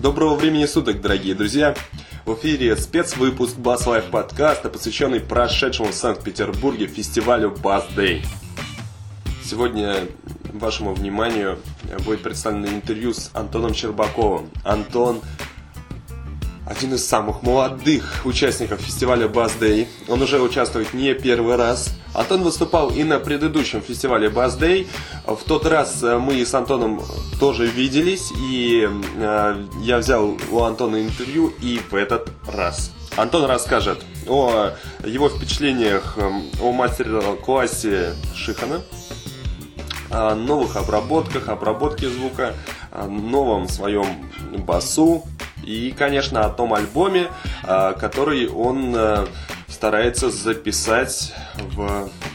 Доброго времени суток, дорогие друзья! В эфире спецвыпуск Bass Life подкаста, посвященный прошедшему в Санкт-Петербурге фестивалю Bass Day. Сегодня вашему вниманию будет представлено интервью с Антоном Щербаковым. Антон один из самых молодых участников фестиваля Bass Day. Он уже участвует не первый раз. Антон выступал и на предыдущем фестивале Bass Day. В тот раз э, мы с Антоном тоже виделись, и э, я взял у Антона интервью и в этот раз. Антон расскажет о его впечатлениях э, о мастер-классе Шихана, о новых обработках, обработке звука, о новом своем басу, и, конечно, о том альбоме, а, который он э, старается записать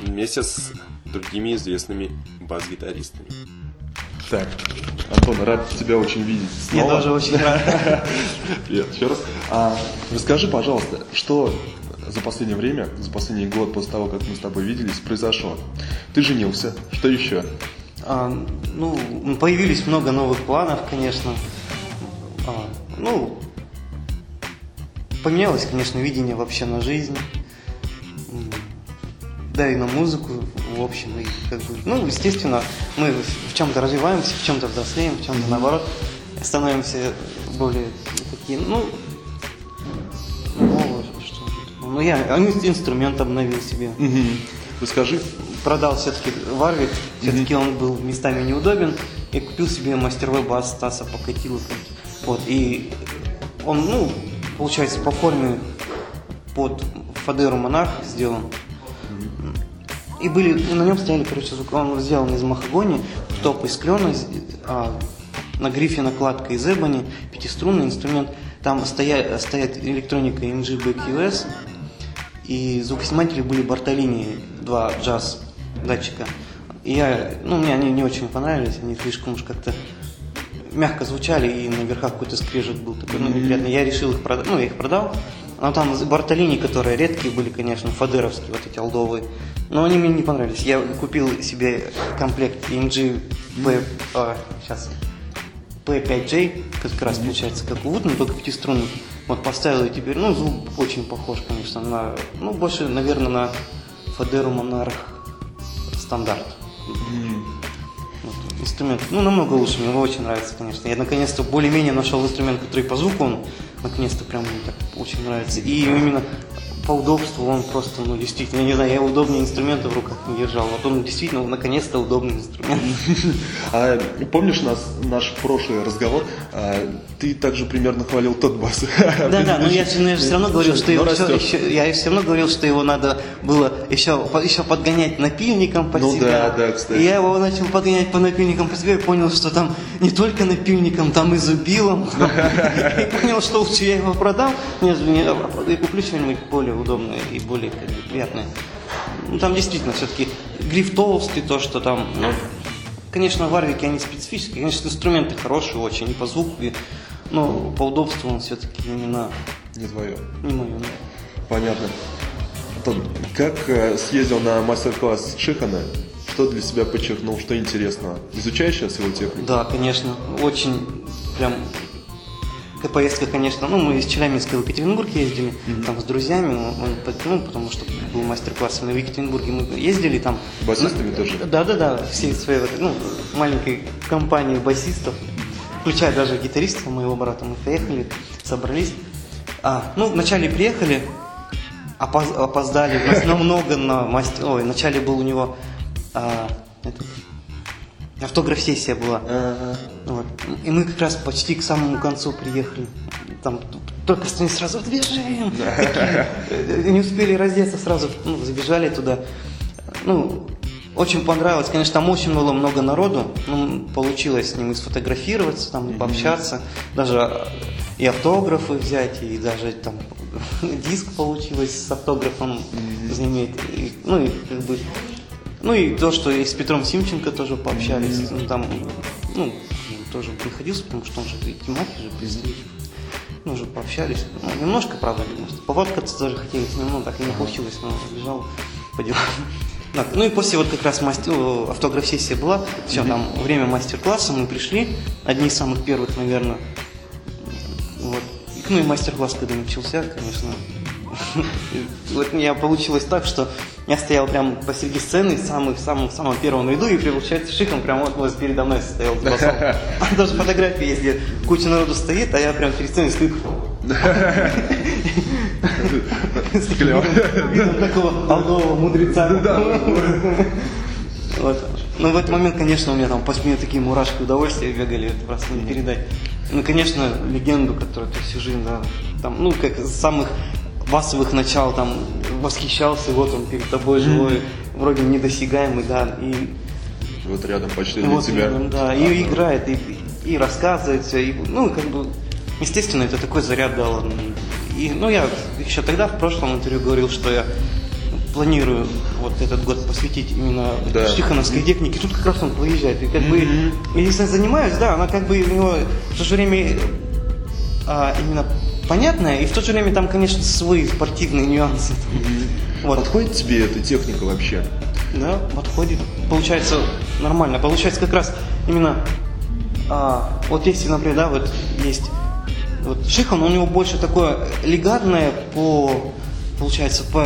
вместе с другими известными бас-гитаристами. Так, Антон, рад тебя очень видеть. Снова. Я тоже очень рад. Привет, еще раз. А, расскажи, пожалуйста, что за последнее время, за последний год после того, как мы с тобой виделись, произошло? Ты женился, что еще? А, ну, появились много новых планов, конечно. А, ну, поменялось, конечно, видение вообще на жизнь, да и на музыку, в общем, и как бы, ну, естественно, мы в чем-то развиваемся, в чем-то взрослеем, в чем-то наоборот становимся более такие, ну, ну, что, ну я инструмент обновил себе. Угу. Расскажи. Продал все-таки Варвик, все-таки угу. он был местами неудобен, и купил себе мастеровой бас Стаса Покатилова. Вот, и он, ну, получается, по форме под Фадеру Монарх сделан. И были, на нем стояли, короче, он сделан из махагони, топ из клена, а, на грифе накладка из эбони, пятиструнный инструмент. Там стоя, стоят электроника MG BQS, и звукосниматели были Бартолини, два джаз датчика. И я, ну, мне они не очень понравились, они слишком уж как-то мягко звучали, и на верхах какой-то скрежет был такой, ну, неприятный. Я решил их продать, ну, я их продал. Но там Бартолини, которые редкие были, конечно, фадеровские, вот эти алдовые. Но они мне не понравились. Я купил себе комплект EMG P, а, сейчас, P5J, как раз получается, как у Wood, но только пятиструнный. Вот поставил и теперь, ну, звук очень похож, конечно, на, ну, больше, наверное, на Фадеру Monarch стандарт. Mm инструмент, ну, намного лучше, мне очень нравится, конечно. Я наконец-то более-менее нашел инструмент, который по звуку, он наконец-то прям мне так очень нравится. И именно по удобству он просто, ну, действительно, я не знаю, я удобнее инструменты в руках не держал. Вот он действительно, наконец-то, удобный инструмент. А, помнишь нас, наш прошлый разговор? А, ты также примерно хвалил тот бас. Да, да, но я, я все равно говорил, что его все, еще, я все равно говорил, что его надо было еще, еще подгонять напильником под ну, себя. да, да, кстати. И я его начал подгонять по напильникам под себя и понял, что там не только напильником, там и зубилом. И понял, что лучше я его продам, и куплю что-нибудь более удобное и более как бы, приятное. Ну, там действительно все-таки гриф толстый, то, что там, ну, конечно, варвики, они специфические, конечно, инструменты хорошие очень, и по звуку, и, но по удобству он все-таки именно... Не твое. Не мое, да. Понятно. Антон, как э, съездил на мастер-класс Шихана, что для себя подчеркнул, что интересно? Изучаешь сейчас его технику? Да, конечно. Очень прям поездка, конечно, ну, мы из Челябинска в Екатеринбург ездили, mm-hmm. там с друзьями, ну, потому что был мастер-класс мы в Екатеринбурге, мы ездили там. Басистами на, тоже? Да, да, да, всей своей ну, маленькой компании басистов, включая даже гитариста моего брата, мы поехали, собрались. А, ну, вначале приехали, опоз, опоздали намного на мастер, ой, вначале был у него а, этот, автограф-сессия была. Вот. И мы как раз почти к самому концу приехали. Там только что сразу движем. Uh-huh. Не успели раздеться, сразу ну, забежали туда. Ну, очень понравилось. Конечно, там очень было много народу. Ну, получилось с ним и сфотографироваться, там, и пообщаться. Даже и автографы взять, и даже там диск получилось с автографом заиметь. И, ну, и как бы ну и то, что и с Петром Симченко тоже пообщались, ну, там, ну, тоже приходился, потому что он же и же представитель. Ну, уже пообщались. Ну, немножко, правда, поводкаться даже хотели ним, ну, так и не получилось, но бежал по делам. Так, ну и после вот как раз мастер, автограф-сессия была, все, mm-hmm. там время мастер-класса, мы пришли, одни из самых первых, наверное, Вот. Ну и мастер-класс, когда начался, конечно. Вот у меня получилось так, что я стоял прямо посреди сцены, самый, в самом, самом первом ряду, и получается шиком прям вот, вот передо мной стоял с басом. А даже фотографии есть, где куча народу стоит, а я прям перед сценой стою. Клево. Такого алдового мудреца. Вот. Ну, в этот момент, конечно, у меня там по спине такие мурашки удовольствия бегали, это просто не передать. Ну, конечно, легенду, которую ты всю жизнь, да, там, ну, как самых басовых начал, там, восхищался, вот он перед тобой живой, вроде недосягаемый, да, и Вот рядом почти и для вот, тебя. да, и играет, и, и рассказывает все, и, ну, как бы, естественно, это такой заряд дало. И, ну, я еще тогда в прошлом интервью говорил, что я планирую вот этот год посвятить именно Да. Тихоновской технике. Тут как раз он выезжает. И как бы, если занимаюсь, да, она как бы у него в то же время а, именно понятная, и в то же время там, конечно, свои спортивные нюансы. Вот. Подходит тебе эта техника вообще? Да, подходит. Получается нормально. Получается как раз именно а, вот если, например, да, вот есть вот Шихан, у него больше такое легатное по получается по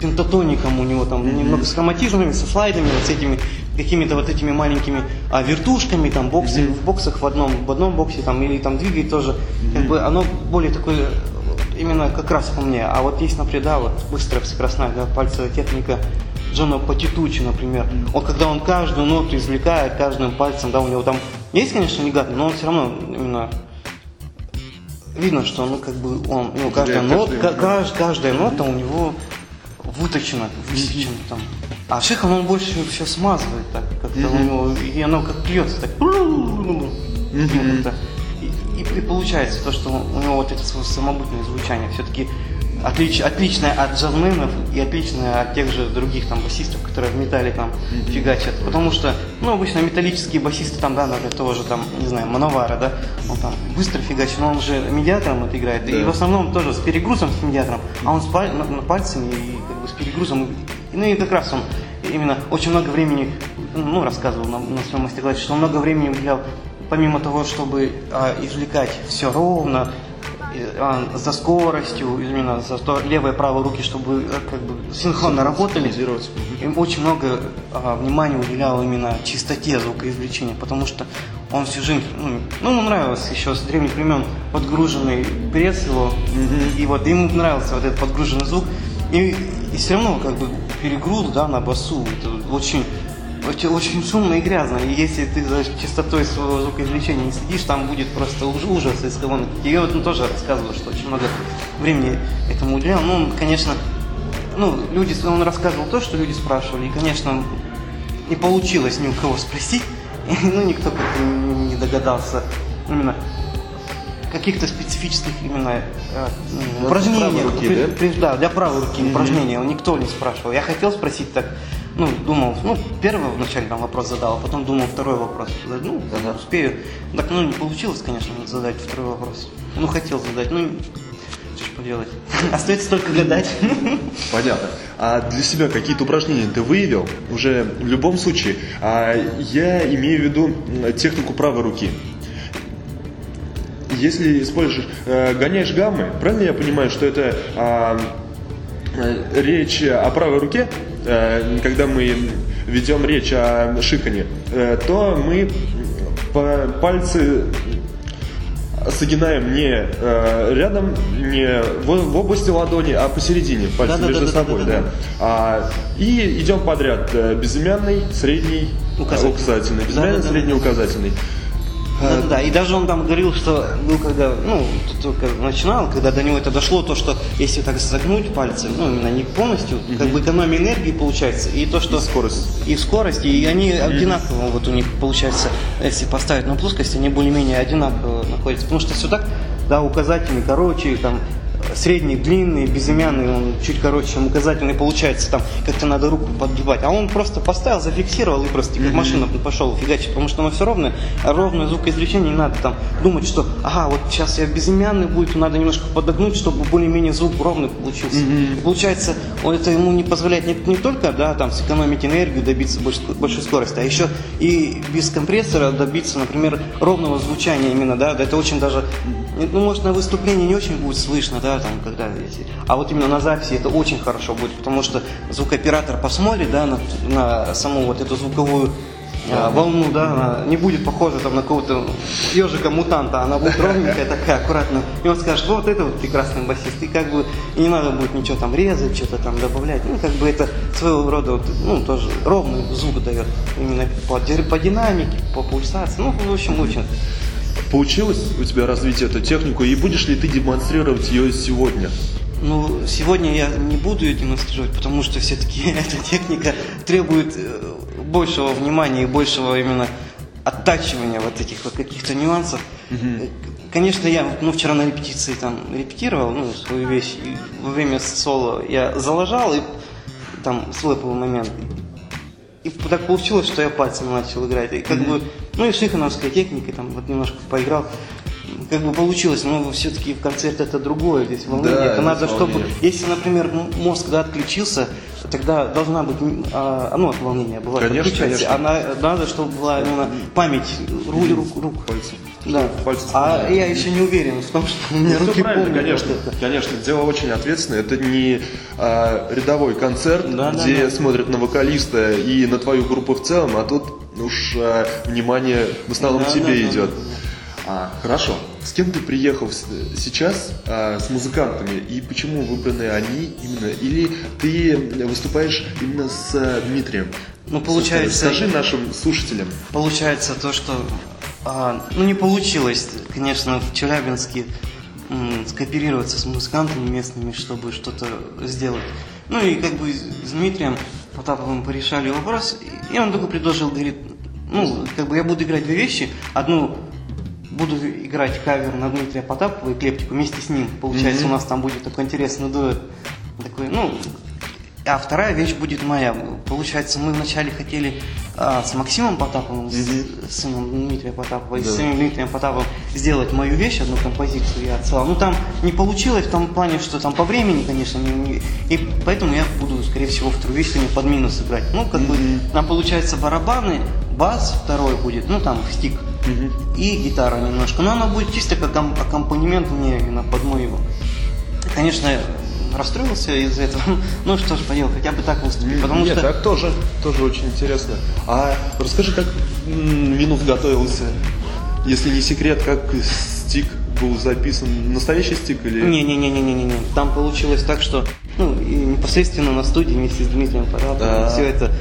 пентатоникам у него там немного с хроматизмами, со слайдами, вот с этими какими-то вот этими маленькими а, вертушками, там боксы, в боксах в одном, в одном боксе там или там двигает тоже, как бы оно более такое именно как раз по мне. А вот есть, например, да, вот быстрая скоростная, да, пальцевая техника Джона Патитучи, например. Он, когда он каждую ноту извлекает каждым пальцем, да, у него там есть, конечно, негатный, но он все равно именно видно, что ну как бы он, ну, каждая, Для нот, каждой- ка- кажд- каждая нота у него выточена, высечена там. А Шихан он больше все смазывает так, как-то у него, и оно как льется так. Ну, как-то. И, и получается то, что у него вот это свое самобытное звучание все-таки отлич, отличное от джазменов и отличное от тех же других там басистов, которые в металле там фигачат. Потому что, ну, обычно металлические басисты там, да, например, того же там, не знаю, Мановара, да, он там быстро фигачит, но он же медиатором это играет. И Да. в основном тоже с перегрузом с медиатором, а он с паль- на- на пальцами и как бы с перегрузом. Ну и как раз он именно очень много времени, ну, рассказывал на, на своем мастер-классе, что он много времени уделял помимо того, чтобы а, извлекать все ровно, а, за скоростью, именно за то, левые и правые руки, чтобы э, как бы синхронно работали. Им очень много а, внимания уделял именно чистоте звукоизвлечения, потому что он всю жизнь, ну, ну, ему нравилось еще с древних времен подгруженный пресс его, и вот ему нравился вот этот подгруженный звук, и, и все равно как бы перегруз, да, на басу, это очень очень, очень шумно и грязно. И если ты за чистотой своего звукоизвлечения не следишь, там будет просто уж- ужас из кого И вот он тоже рассказывал, что очень много времени этому уделял. Ну, он, конечно, ну, люди, он рассказывал то, что люди спрашивали. И, конечно, не получилось ни у кого спросить. ну, никто как-то не догадался именно каких-то специфических именно э, правой руки, При- да? при- да, для правой руки упражнения. Никто не спрашивал. Я хотел спросить так, ну, думал, ну, первый вначале там вопрос задал, а потом думал второй вопрос. Ну, да, успею. Так, ну, не получилось, конечно, задать второй вопрос. Ну, хотел задать, ну, что ж поделать. Остается только гадать. Понятно. А для себя какие-то упражнения ты выявил? Уже в любом случае. А я имею в виду технику правой руки. Если используешь, э, гоняешь гаммы, правильно я понимаю, что это а, э, речь о правой руке, э, когда мы ведем речь о шикане, э, то мы по- пальцы согинаем не э, рядом, не в, в области ладони, а посередине, пальцы Да-да-да-да-да-да-да. между собой, да. А, и идем подряд. э, безымянный, средний, Указательный. указательный. Безымянный, Да-да-да-да. средний, указательный. Да, да, и даже он там говорил, что был когда, ну, только начинал, когда до него это дошло, то, что если так загнуть пальцы, ну, именно не полностью, как бы экономия энергии получается, и то, что... И скорость. И скорость, и они одинаково, вот у них получается, если поставить на плоскость, они более-менее одинаково находятся, потому что все так, да, указательный короче, там, средний, длинный, безымянный, он чуть короче, чем указательный получается, там как-то надо руку подгибать. А он просто поставил, зафиксировал и просто как машина пошел фигачить, потому что оно все ровное, ровное звукоизвлечение не надо там думать, что ага, вот сейчас я безымянный будет, надо немножко подогнуть, чтобы более-менее звук ровный получился. И получается, он это ему не позволяет не, не только, да, там сэкономить энергию, добиться больш, большой скорости, а еще и без компрессора добиться, например, ровного звучания именно, да, это очень даже, ну, может, на выступлении не очень будет слышно, да, там, когда, если, а вот именно на записи это очень хорошо будет, потому что звукооператор посмотрит, да, на, на саму вот эту звуковую а, волну, да, она не будет похожа там на какого-то ежика-мутанта, она будет ровненькая такая, аккуратная. И он скажет, вот это вот прекрасный басист. И как бы и не надо будет ничего там резать, что-то там добавлять. Ну, как бы это своего рода, вот, ну, тоже ровный звук дает. Именно по, по динамике, по пульсации. Ну, в общем, очень. Получилось у тебя развить эту технику, и будешь ли ты демонстрировать ее сегодня? Ну, сегодня я не буду ее демонстрировать, потому что все-таки эта техника требует э, большего внимания и большего именно оттачивания вот этих вот каких-то нюансов. Угу. Конечно, я ну, вчера на репетиции там репетировал ну, свою вещь, и во время соло я залажал, и там был момент. И так получилось, что я пальцем начал играть. И как mm бы, ну и шихановская техника, там вот немножко поиграл как бы получилось, но все-таки в концерт это другое, здесь волнение. Да, это надо, чтобы, если, например, мозг да, отключился, тогда должна быть, а, ну, от волнения бывает, конечно, конечно. Она, надо, чтобы была именно память, руль, рук, рук. Пальцы. Да. Пальцы а я еще не уверен в том, что у меня ну, руки помнят. Конечно, вот конечно, дело очень ответственное. Это не а, рядовой концерт, да, где да, да. смотрят на вокалиста и на твою группу в целом, а тут уж а, внимание в основном да, тебе да, идет. Да, да. А, хорошо. С кем ты приехал сейчас а, с музыкантами и почему выбраны они именно? Или ты выступаешь именно с а, Дмитрием? Ну, получается... Скажи нашим слушателям. Получается то, что... А, ну, не получилось, конечно, в Челябинске м, скооперироваться с музыкантами местными, чтобы что-то сделать. Ну, и как бы с Дмитрием Потаповым порешали вопрос, и он только предложил, говорит, ну, как бы я буду играть две вещи. Одну буду играть кавер на Дмитрия Потапова и Клептику вместе с ним. Получается, mm-hmm. у нас там будет такой интересный дуэт. Такой, ну, а вторая вещь будет моя. Получается, мы вначале хотели а, с Максимом Потаповым, mm-hmm. с сыном Дмитрия Потапова, и с самим Дмитрием Потаповым сделать мою вещь, одну композицию я отсылал. Ну, там не получилось в том плане, что там по времени, конечно, не, не, и поэтому я буду, скорее всего, вторую вещь сегодня под минус играть. Ну, как mm-hmm. бы, там получается барабаны, бас второй будет, ну, там стик угу. и гитара немножко. Но она будет чисто как аккомпанемент мне именно под мою. Конечно, расстроился из-за этого. Ну что ж поделать, хотя бы так выступить. Потому Нет, что... так тоже, тоже очень интересно. А расскажи, как Винус готовился? Если не секрет, как стик был записан? Настоящий стик или... Не-не-не-не-не-не. Там получилось так, что ну, и непосредственно на студии вместе с Дмитрием Параповым да. все это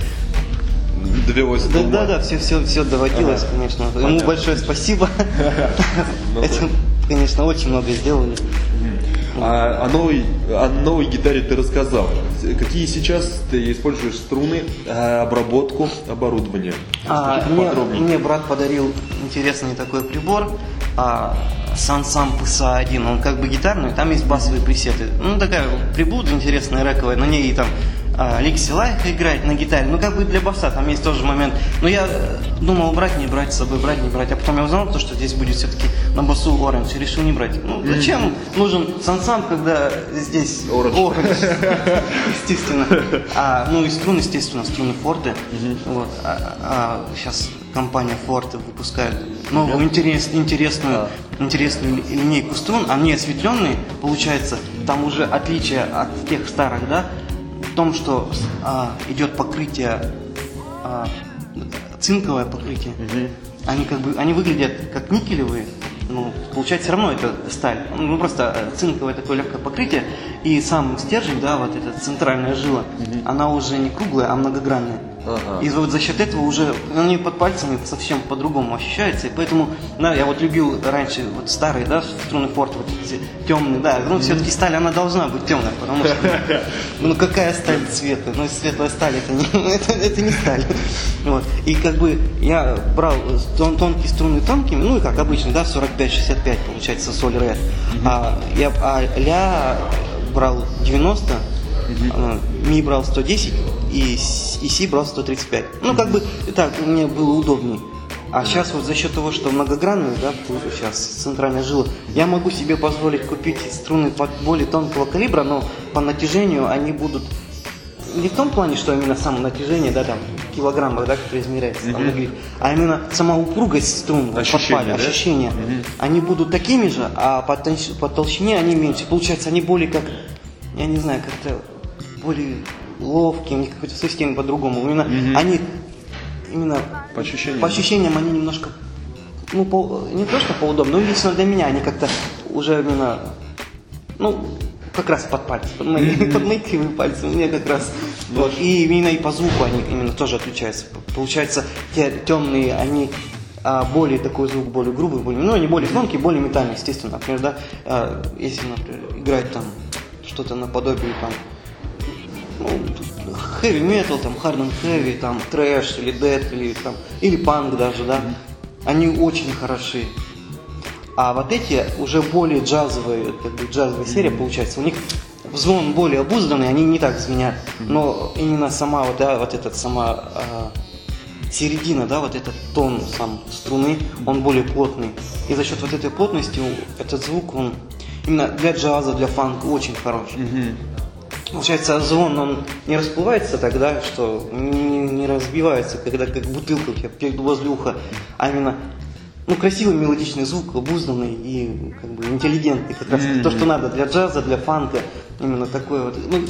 довелось да, да, да, все, все, все доводилось, ага. конечно. Ему Понятно. большое спасибо. Ну Этим, конечно, очень много сделали. А о новой, о новой гитаре ты рассказал. Какие сейчас ты используешь струны, а, обработку, оборудование? А, мне, мне брат подарил интересный такой прибор. А, Сансам PSA-1, он как бы гитарный, там есть басовые пресеты. Ну, такая приблуда интересная, рэковая, на ней там а, Лайк играет на гитаре, ну как бы для баса, там есть тоже момент. Но я э, думал брать, не брать с собой, брать, не брать. А потом я узнал, то, что здесь будет все-таки на басу оранж, и решил не брать. Ну зачем нужен сансам, когда здесь оранж, естественно. А, ну и струны, естественно, струны Форды. Вот. А, а, сейчас компания Форте выпускает новую интерес, интересную, интересную линейку струн. Они осветленные, получается, там уже отличие от тех старых, да, том, что а, идет покрытие, а, цинковое покрытие. Угу. Они как бы, они выглядят как никелевые, ну, получается все равно это сталь. Ну, просто э, цинковое такое легкое покрытие, и сам стержень, да, вот эта центральная жила, угу. она уже не круглая, а многогранная. Ага. И вот за счет этого уже они под пальцами совсем по-другому ощущается. И поэтому, да, я вот любил раньше вот старые, да, струны форт, вот эти темные, да. Ну, все-таки сталь, она должна быть темная, потому что, ну, какая сталь цвета? Ну, светлая сталь, это не, это, это не сталь. Вот. И как бы я брал тон, тонкие струны тонкими, ну, и как обычно, да, 45-65 получается соль ре. А, я, а ля брал 90, угу. ми брал 110 и, и си брал 135. Ну, как бы, так, мне было удобнее. А сейчас вот за счет того, что многогранную, да, сейчас центральная жила, я могу себе позволить купить струны под более тонкого калибра, но по натяжению они будут не в том плане, что именно само натяжение, да, там, килограммах, да, как измеряется, mm-hmm. там, а именно сама упругость струн, ощущения, да? ощущения, mm-hmm. они будут такими же, а по, толщ- по толщине они меньше. Получается, они более как, я не знаю, как-то более ловкие, у них какой-то совсем по-другому. Именно mm-hmm. они, именно по ощущениям, по ощущениям они немножко, ну, по, не то, что поудобнее, но лично для меня они как-то уже именно, ну, как раз под пальцы, под мои, mm-hmm. под мои кривые пальцы, у меня как раз. Вот. И именно и по звуку они именно тоже отличаются. Получается, те темные, они а, более такой звук, более грубый, более, ну, они более тонкие, более метальные, естественно. Например, да, а, если, например, играть там что-то наподобие там, ну, heavy metal, там, hard and heavy, там, трэш или dead, или там, или панк даже, да, они очень хороши. А вот эти уже более джазовые, как бы джазовая серия получается, у них звон более обузданный, они не так звенят. Но именно сама вот, да, вот этот сама э, середина, да, вот этот тон сам струны, он более плотный. И за счет вот этой плотности этот звук, он именно для джаза, для фанка очень хороший. Mm-hmm. Получается, звон, он не расплывается тогда, что не, не разбивается, когда как бутылка у тебя возле уха, а именно ну, красивый мелодичный звук, обузданный и как бы интеллигентный, как раз mm-hmm. то, что надо для джаза, для фанка, именно такой вот. Ну,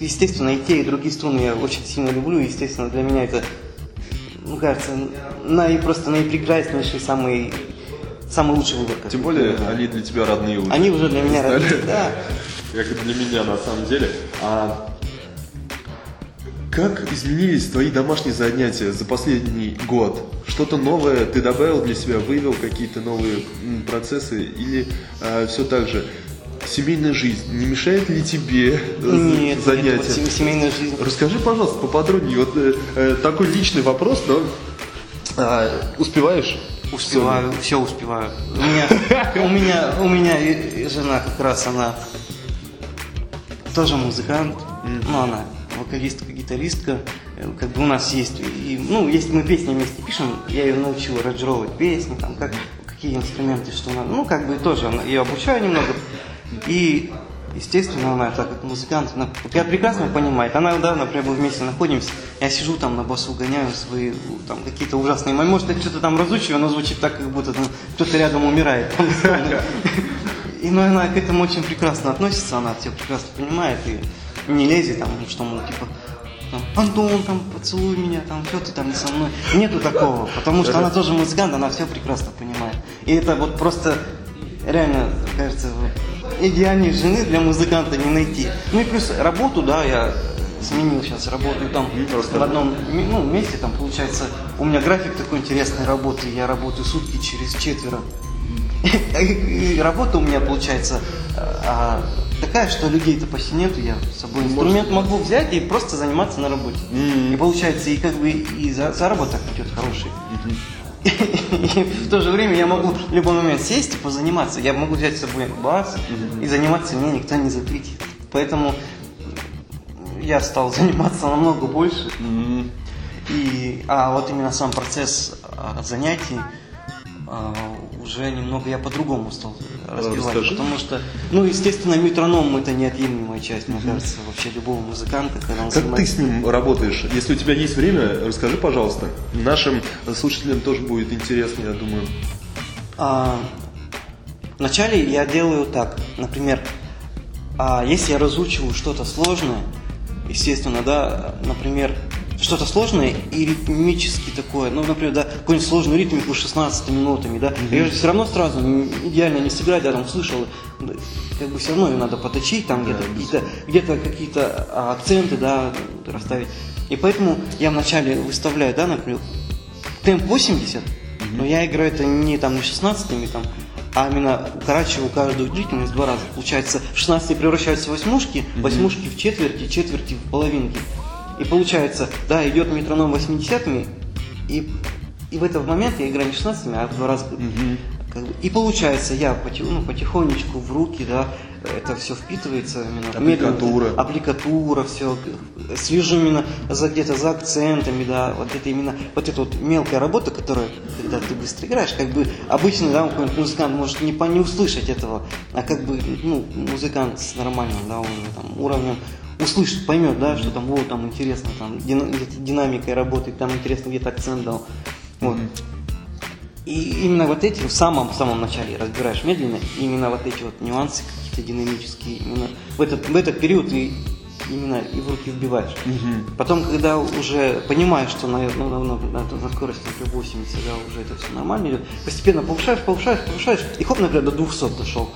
естественно, и те, и другие струны я очень сильно люблю, естественно, для меня это, ну, кажется, наи, просто наипрекраснейший, самый, самый лучший выбор. Тем более, они для тебя родные уже. Они уже для меня родные, да. Как и для меня, на самом деле. А как изменились твои домашние занятия за последний год? Что-то новое ты добавил для себя, вывел какие-то новые процессы или э, все так же? Семейная жизнь не мешает ли тебе нет, занятия? Нет, вот семейная жизнь. Расскажи, пожалуйста, поподробнее. Вот э, э такой личный вопрос, но э, успеваешь? Успеваю, все, все успеваю. У меня, у меня, у меня жена как раз она тоже музыкант, но она вокалистка, гитаристка, э, как бы у нас есть, и, ну, если мы песни вместе пишем, я ее научил аранжировать песни, там, как, какие инструменты, что надо, ну, как бы тоже ее обучаю немного, и Естественно, она так как музыкант, она я прекрасно понимает. Она, да, например, мы вместе находимся, я сижу там на басу, гоняю свои там какие-то ужасные. Может, я что-то там разучиваю, оно звучит так, как будто там кто-то рядом умирает. И ну, она к этому очень прекрасно относится, она все прекрасно понимает. И не лезет там, что, мол, типа, там, Антон, там, поцелуй меня, там, что ты там не со мной. Нету такого, потому что она тоже музыкант, она все прекрасно понимает. И это вот просто реально, кажется, вот, идеальной жены для музыканта не найти. Ну и плюс работу, да, я сменил сейчас, работаю там в одном ну, месте, там получается, у меня график такой интересной работы, я работаю сутки через четверо. И работа у меня получается а, такая, что людей-то почти нету, я с собой инструмент могу взять и просто заниматься на работе. Mm-hmm. И получается, и как бы и за, заработок идет хороший. Mm-hmm. И в то же время я могу в любой момент сесть и позаниматься. Я могу взять с собой бас и заниматься, мне никто не запретит. Поэтому я стал заниматься намного больше. И, а вот именно сам процесс а, занятий, а, уже немного я по-другому стал разбивать. Расскажи. Потому что, ну, естественно, метроном это неотъемлемая часть, мне кажется, вообще любого музыканта, когда он Как занимается... ты с ним работаешь? Если у тебя есть время, расскажи, пожалуйста. Нашим слушателям тоже будет интересно, я думаю. А, вначале я делаю так. Например, а, если я разучиваю что-то сложное, естественно, да, например, что-то сложное и ритмически такое, ну, например, да, какую-нибудь сложную ритмику 16 минутами, да, mm-hmm. ее же все равно сразу идеально не сыграть, да, там слышал, как бы все равно ее надо поточить, там где-то какие-то, где-то какие-то а, акценты, да, расставить. И поэтому я вначале выставляю, да, например, темп 80, но я играю это не там не 16 там, а именно укорачиваю каждую длительность два раза. Получается, 16 превращаются в восьмушки, восьмушки в четверти, четверти в половинки. И получается, да, идет метроном 80-ми, и, и в этот момент я играю не 16 а в два раза. Как бы, и получается, я потих, ну, потихонечку в руки, да, это все впитывается именно. Аппликатура. медленно. Аппликатура, все. Слежу именно за где-то за акцентами, да, вот это именно, вот эта вот мелкая работа, которая, когда ты быстро играешь, как бы обычно, да, какой-нибудь музыкант может не, по- не услышать этого, а как бы, ну, музыкант с нормальным, да, уровнем, там, уровнем услышит, поймет, да, что там, вот, там интересно, там, динамикой работает, там интересно где-то акцент дал. Вот. И именно вот эти в самом-самом начале разбираешь медленно, именно вот эти вот нюансы какие-то динамические, именно в этот, в этот период и именно и в руки вбиваешь. Потом, когда уже понимаешь, что на, ну, на, на, на- на скорости, например, 80, да, уже это все нормально идет, постепенно повышаешь, повышаешь, повышаешь, и хоп, например, до 200 дошел.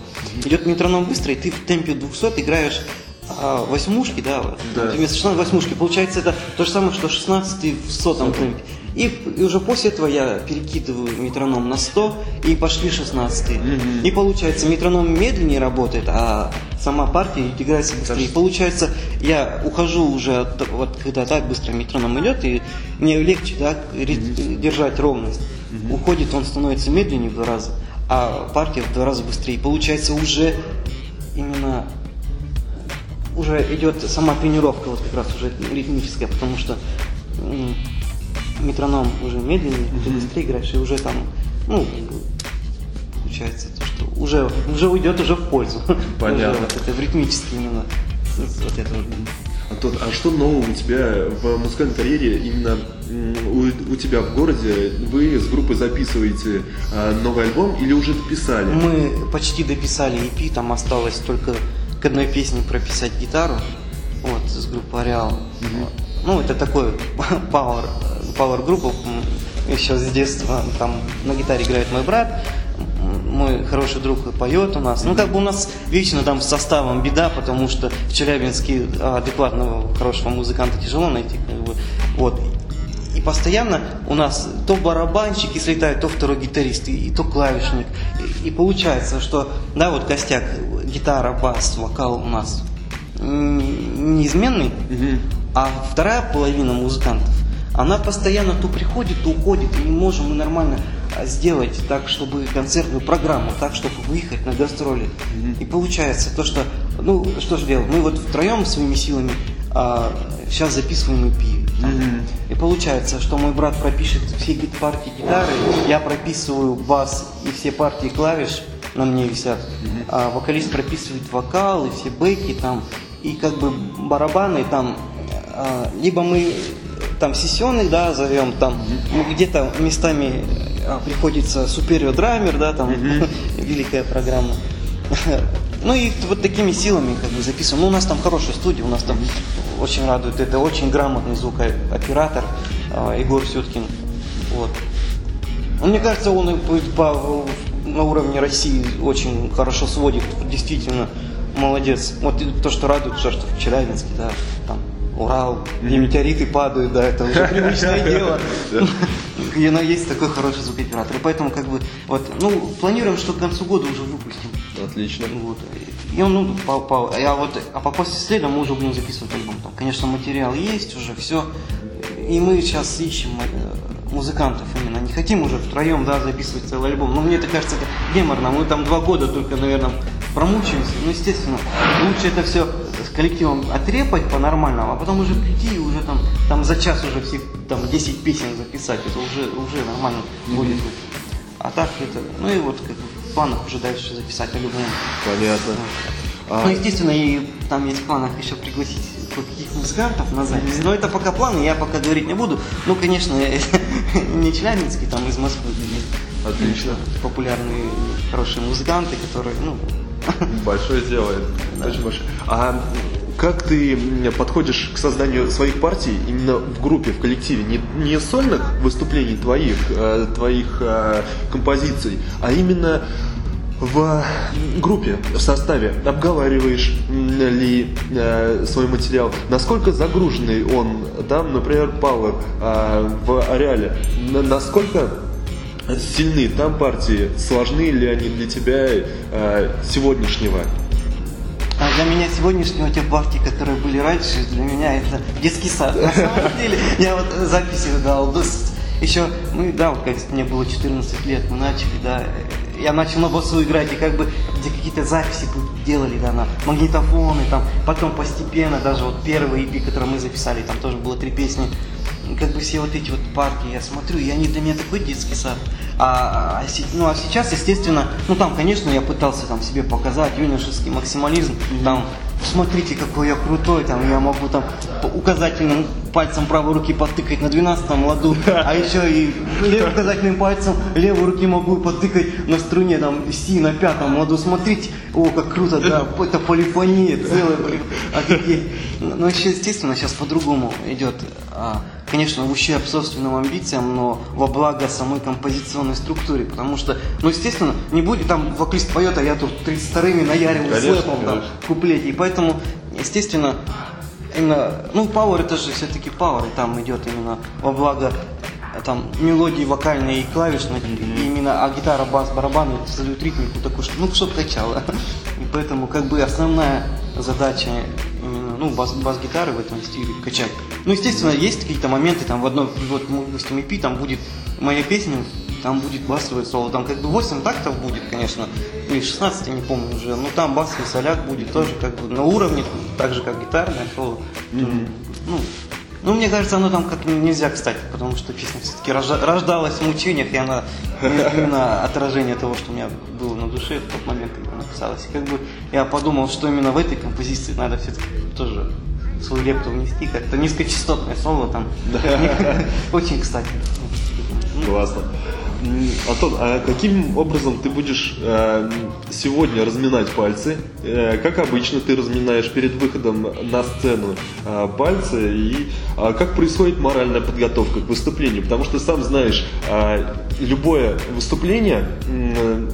Идет метроном быстро, и ты в темпе 200 играешь а, восьмушки, да, вот, Да. вместо 16 восьмушки. Получается, это то же самое, что 16 в сотом темпе. И, и уже после этого я перекидываю метроном на 100 и пошли 16 И получается, метроном медленнее работает, а сама партия играется быстрее. И получается, я ухожу уже, от- вот когда так быстро метроном идет, и мне легче да, ре- держать ровность. Уходит, он становится медленнее в два раза, а партия в два раза быстрее. И получается, уже именно уже идет сама тренировка вот как раз уже ритмическая, потому что метроном уже медленнее, ты быстрее играешь, и уже там, ну, получается, то, что уже, уже уйдет уже в пользу. Понятно. Уже вот это в ритмически именно. Вот это вот. Антон, а что нового у тебя в музыкальной карьере именно у, у тебя в городе? Вы с группой записываете а, новый альбом или уже дописали? Мы почти дописали EP, там осталось только к одной песне прописать гитару, вот, с группы Ареал. Вот. Ну, это такой пауэр, пауэр группа, еще с детства, там на гитаре играет мой брат, мой хороший друг поет у нас. Ну, как бы у нас вечно там с составом беда, потому что в Челябинске а, адекватного, хорошего музыканта тяжело найти, как бы, вот. И постоянно у нас то барабанщик, если летает, то второй гитарист, и, и то клавишник. И, и получается, что, да, вот костяк, гитара, бас, вокал у нас неизменный, а вторая половина музыкантов, она постоянно то приходит, то уходит, и не можем мы нормально а, сделать так, чтобы концертную программу, так, чтобы выехать на гастроли. И получается то, что, ну, что же делать, мы вот втроем своими силами а, сейчас записываем EP. там. И получается, что мой брат пропишет все партии гитары, я прописываю бас и все партии клавиш на мне висят, а вокалист прописывает вокал и все бэки там, и как бы барабаны там, а, либо мы там сессионных, да, зовем, там ну, где-то местами а, приходится суперио драмер, да, там великая программа. Ну и вот такими силами как бы записываем. Ну, у нас там хорошая студия, у нас там очень радует. Это очень грамотный звукооператор а, Егор Сюткин. Вот. Ну, Мне кажется, он по- по- на уровне России очень хорошо сводит, действительно молодец. Вот то, что радует, то, что в Челябинске, да, там Урал, где метеориты падают, да, это уже привычное дело. И но есть такой хороший звукооператор. И поэтому, как бы, вот, ну, планируем, что к концу года уже выпустим. Отлично. Вот. И он, ну, по, по- а вот, а по после следа мы уже будем записывать альбом. Там, конечно, материал есть уже, все. И мы сейчас ищем э, музыкантов именно. Не хотим уже втроем, да, записывать целый альбом. Но мне это кажется, это геморно. Мы там два года только, наверное, промучаемся. Ну, естественно, лучше это все с коллективом отрепать по-нормальному, а потом уже прийти и уже там, там за час уже все там 10 песен записать. Это уже, уже нормально будет. А так это, ну и вот как в планах уже дальше записать альбом. Понятно. А, Ну, естественно, и там есть в планах еще пригласить каких музыкантов на запись. Но это пока планы, я пока говорить не буду. Ну, конечно, не Челябинский, там из Москвы есть Отлично. популярные, хорошие музыканты, которые, ну, Большое дело. это Очень большое. А как ты подходишь к созданию своих партий именно в группе, в коллективе? Не, не сольных выступлений твоих, э, твоих э, композиций, а именно в группе, в составе обговариваешь ли э, свой материал, насколько загруженный он, там, например, Power э, в Ареале, насколько сильны там партии, сложны ли они для тебя э, сегодняшнего? А для меня сегодняшнего те партии, которые были раньше, для меня это детский сад. На самом деле, я вот записи дал, еще, ну да, вот как мне было 14 лет, мы начали, да, я начал на басу играть, и как бы где какие-то записи делали, да, на магнитофоны, там, потом постепенно, даже вот первый EP, который мы записали, там тоже было три песни, как бы все вот эти вот партии я смотрю, и они для меня такой детский сад. А, а, ну, а сейчас, естественно, ну там, конечно, я пытался там себе показать юношеский максимализм, там смотрите, какой я крутой, там, я могу там указательным пальцем правой руки потыкать на 12 ладу, а еще и указательным пальцем левой руки могу потыкать на струне там си на пятом ладу. Смотрите, о, как круто, да, это полифония, целая полифония. Ну, естественно, сейчас по-другому идет. А, конечно, в ущерб собственным амбициям, но во благо самой композиционной структуре, потому что, ну, естественно, не будет там вокалист поет, а я тут 32-ми наяриваю слэпом там, куплете, и поэтому, естественно, именно, ну, Power это же все-таки Power, и там идет именно во благо там мелодии вокальные и клавишные, mm-hmm. и именно, а гитара, бас, барабаны создают ритмику такую, ну, что качало. И поэтому, как бы, основная задача именно, ну, бас, бас-гитары в этом стиле качать. Ну, естественно, есть какие-то моменты, там, в одном, вот, допустим, EP, там будет моя песня, там будет басовое соло, там как бы 8 тактов будет, конечно, или 16, я не помню уже, но там басовый соляк будет тоже как бы на уровне, так же, как гитарное соло. Mm-hmm. Ну, ну, мне кажется, оно там как нельзя, кстати, потому что песня все-таки рождалась в мучениях, и она именно отражение того, что у меня было на душе в тот момент, когда написалась. И как бы я подумал, что именно в этой композиции надо все-таки тоже свою лепту внести, как-то низкочастотное соло там. Очень кстати. Классно. Антон, а каким образом ты будешь э, сегодня разминать пальцы? Э, как обычно ты разминаешь перед выходом на сцену э, пальцы и э, как происходит моральная подготовка к выступлению? Потому что сам знаешь, э, любое выступление, э,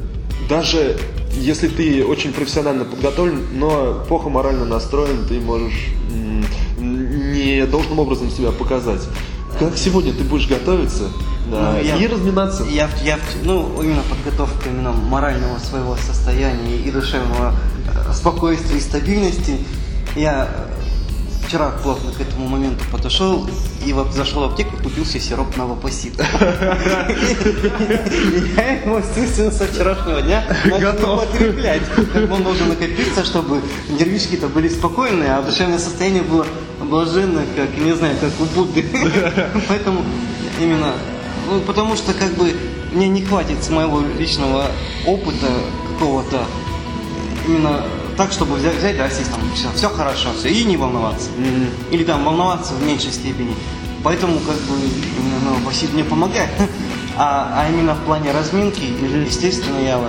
даже если ты очень профессионально подготовлен, но плохо морально настроен, ты можешь э, не должным образом себя показать. Как сегодня ты будешь готовиться? Да, ну, я, и разминаться. Я, я, ну, именно подготовка именно морального своего состояния и душевного э, спокойствия и стабильности. Я э, вчера плотно к этому моменту подошел и вот зашел в аптеку купил себе сироп на вапосит. Я его, естественно, со вчерашнего дня начал употреблять. Он должен накопиться, чтобы нервишки-то были спокойные, а душевное состояние было блаженное, как, не знаю, как у Будды. Поэтому именно ну, потому что как бы мне не хватит с моего личного опыта какого-то именно так, чтобы взять, взять да, сесть там, все, все хорошо, все, и не волноваться. Mm-hmm. Или там волноваться в меньшей степени. Поэтому как бы именно ну, Василий мне помогает. А, а именно в плане разминки, mm-hmm. естественно, я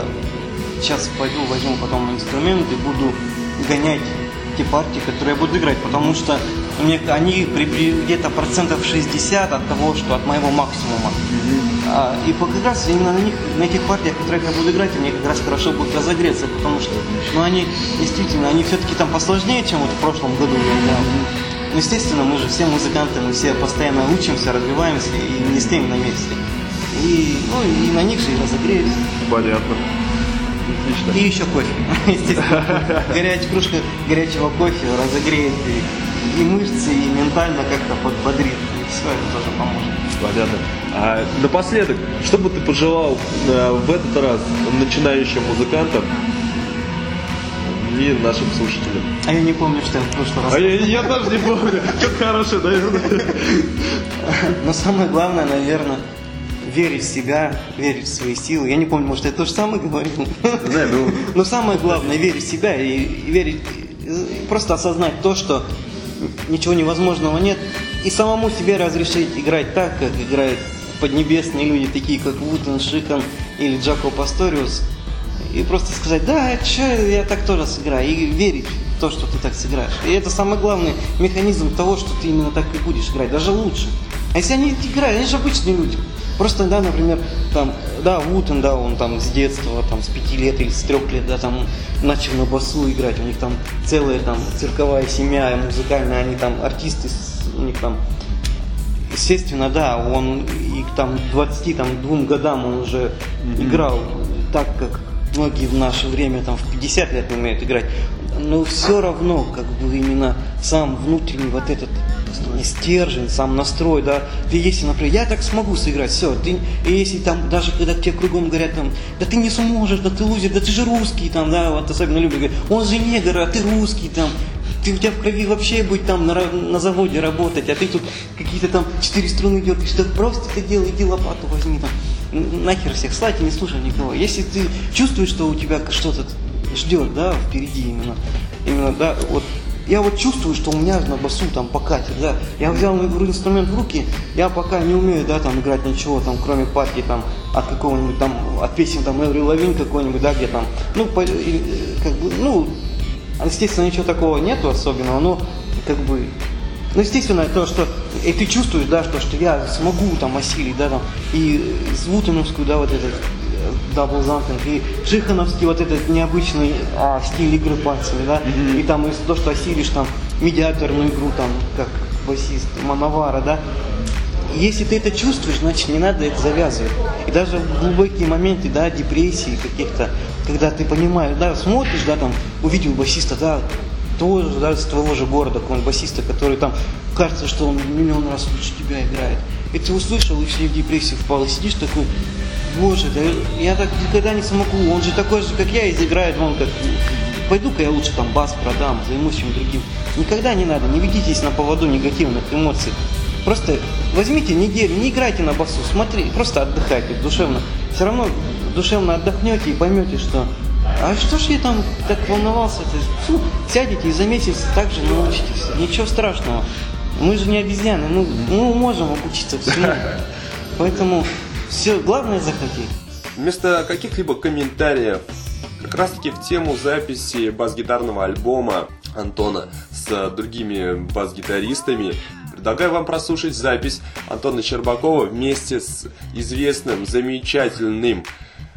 сейчас пойду, возьму потом инструмент и буду гонять те партии, которые я буду играть, потому что они где-то процентов 60 от того, что от моего максимума. Mm-hmm. А, и как раз именно на них, на этих партиях, которые я буду играть, мне как раз хорошо будет разогреться, потому что, ну, они действительно, они все-таки там посложнее, чем вот в прошлом году играл. Ну, естественно, мы же все музыканты, мы все постоянно учимся, развиваемся и не стоим на месте. И, ну, и на них же и разогреемся. Понятно. Отлично. И еще кофе. Естественно, горячая кружка горячего кофе разогреет и, и мышцы, и ментально как-то подбодрит. И все это тоже поможет. Понятно. А напоследок, что бы ты пожелал э, в этот раз начинающим музыкантам и нашим слушателям? А я не помню, что я в прошлый раз. А я, я тоже не помню. Что-то хорошее, наверное. Но самое главное, наверное, верить в себя, верить в свои силы. Я не помню, может, я то же самое говорил. Да, ну... Но самое главное, верить в себя и, верить, просто осознать то, что ничего невозможного нет, и самому себе разрешить играть так, как играют поднебесные люди, такие как Вутен Шикан или Джако Пасториус, и просто сказать, да, что, я так тоже сыграю, и верить в то, что ты так сыграешь. И это самый главный механизм того, что ты именно так и будешь играть, даже лучше. А если они играют, они же обычные люди, Просто, да, например, там, да, Вутен, да, он там с детства, там, с пяти лет или с трех лет, да, там, начал на басу играть, у них там целая там цирковая семья музыкальная, они там артисты, у них там Естественно, да, он и к там 22 годам он уже mm-hmm. играл так, как многие в наше время там в 50 лет умеют играть. Но все равно, как бы именно сам внутренний вот этот не стержень, сам настрой, да. Ты если, например, я так смогу сыграть, все, ты, и если там, даже когда тебе кругом говорят, там, да ты не сможешь, да ты лузер, да ты же русский, там, да, вот особенно любят говорить, он же негр, а ты русский, там, ты у тебя в крови вообще будет там на, на заводе работать, а ты тут какие-то там четыре струны дергаешь, да просто это делай, иди лопату возьми там. Нахер всех слать и не слушай никого. Если ты чувствуешь, что у тебя что-то ждет, да, впереди именно, именно, да, вот я вот чувствую, что у меня на басу там покатит, да. Я взял инструмент в руки, я пока не умею, да, там играть ничего, там, кроме партии, там, от какого-нибудь там, от песен, там, Эври Лавин какой-нибудь, да, где там, ну, по, как бы, ну, Естественно, ничего такого нету особенного, но как бы ну, естественно, то, что и ты чувствуешь, да, что, что я смогу там осилить, да, там, и Звутиновскую, да, вот этот double thumping, и Шихановский вот этот необычный а, стиль игры пальцами, да, mm-hmm. и там из то, что осилишь там медиаторную игру, там, как басист Мановара, да, если ты это чувствуешь, значит не надо это завязывать. И даже в глубокие моменты, да, депрессии каких-то, когда ты понимаешь, да, смотришь, да, там, увидел басиста, да, тоже, да, с твоего же города, какого-нибудь басиста, который там, кажется, что он миллион раз лучше тебя играет. И ты услышал, и все в депрессию впал, и сидишь такой, боже, да я так никогда не смогу, он же такой же, как я, и играет, он как, пойду-ка я лучше там бас продам, займусь чем другим. Никогда не надо, не ведитесь на поводу негативных эмоций. Просто возьмите неделю, не играйте на басу, смотри, просто отдыхайте душевно. Все равно душевно отдохнете и поймете, что а что ж я там так волновался? Фу, сядете и за месяц так же научитесь. Ничего страшного. Мы же не обезьяны, мы, мы можем обучиться всему. Поэтому все, главное захотеть. Вместо каких-либо комментариев, как раз таки в тему записи бас-гитарного альбома Антона с другими бас-гитаристами, Предлагаю вам прослушать запись Антона Щербакова вместе с известным, замечательным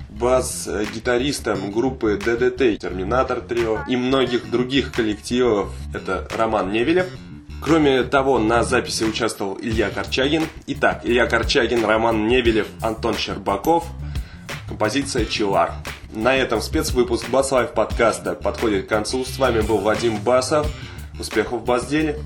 бас-гитаристом группы ДДТ, Терминатор Трио и многих других коллективов. Это Роман Невелев. Кроме того, на записи участвовал Илья Корчагин. Итак, Илья Корчагин, Роман Невелев, Антон Щербаков. Композиция «Чилар». На этом спецвыпуск Bass Life подкаста подходит к концу. С вами был Вадим Басов. Успехов в бас-деле!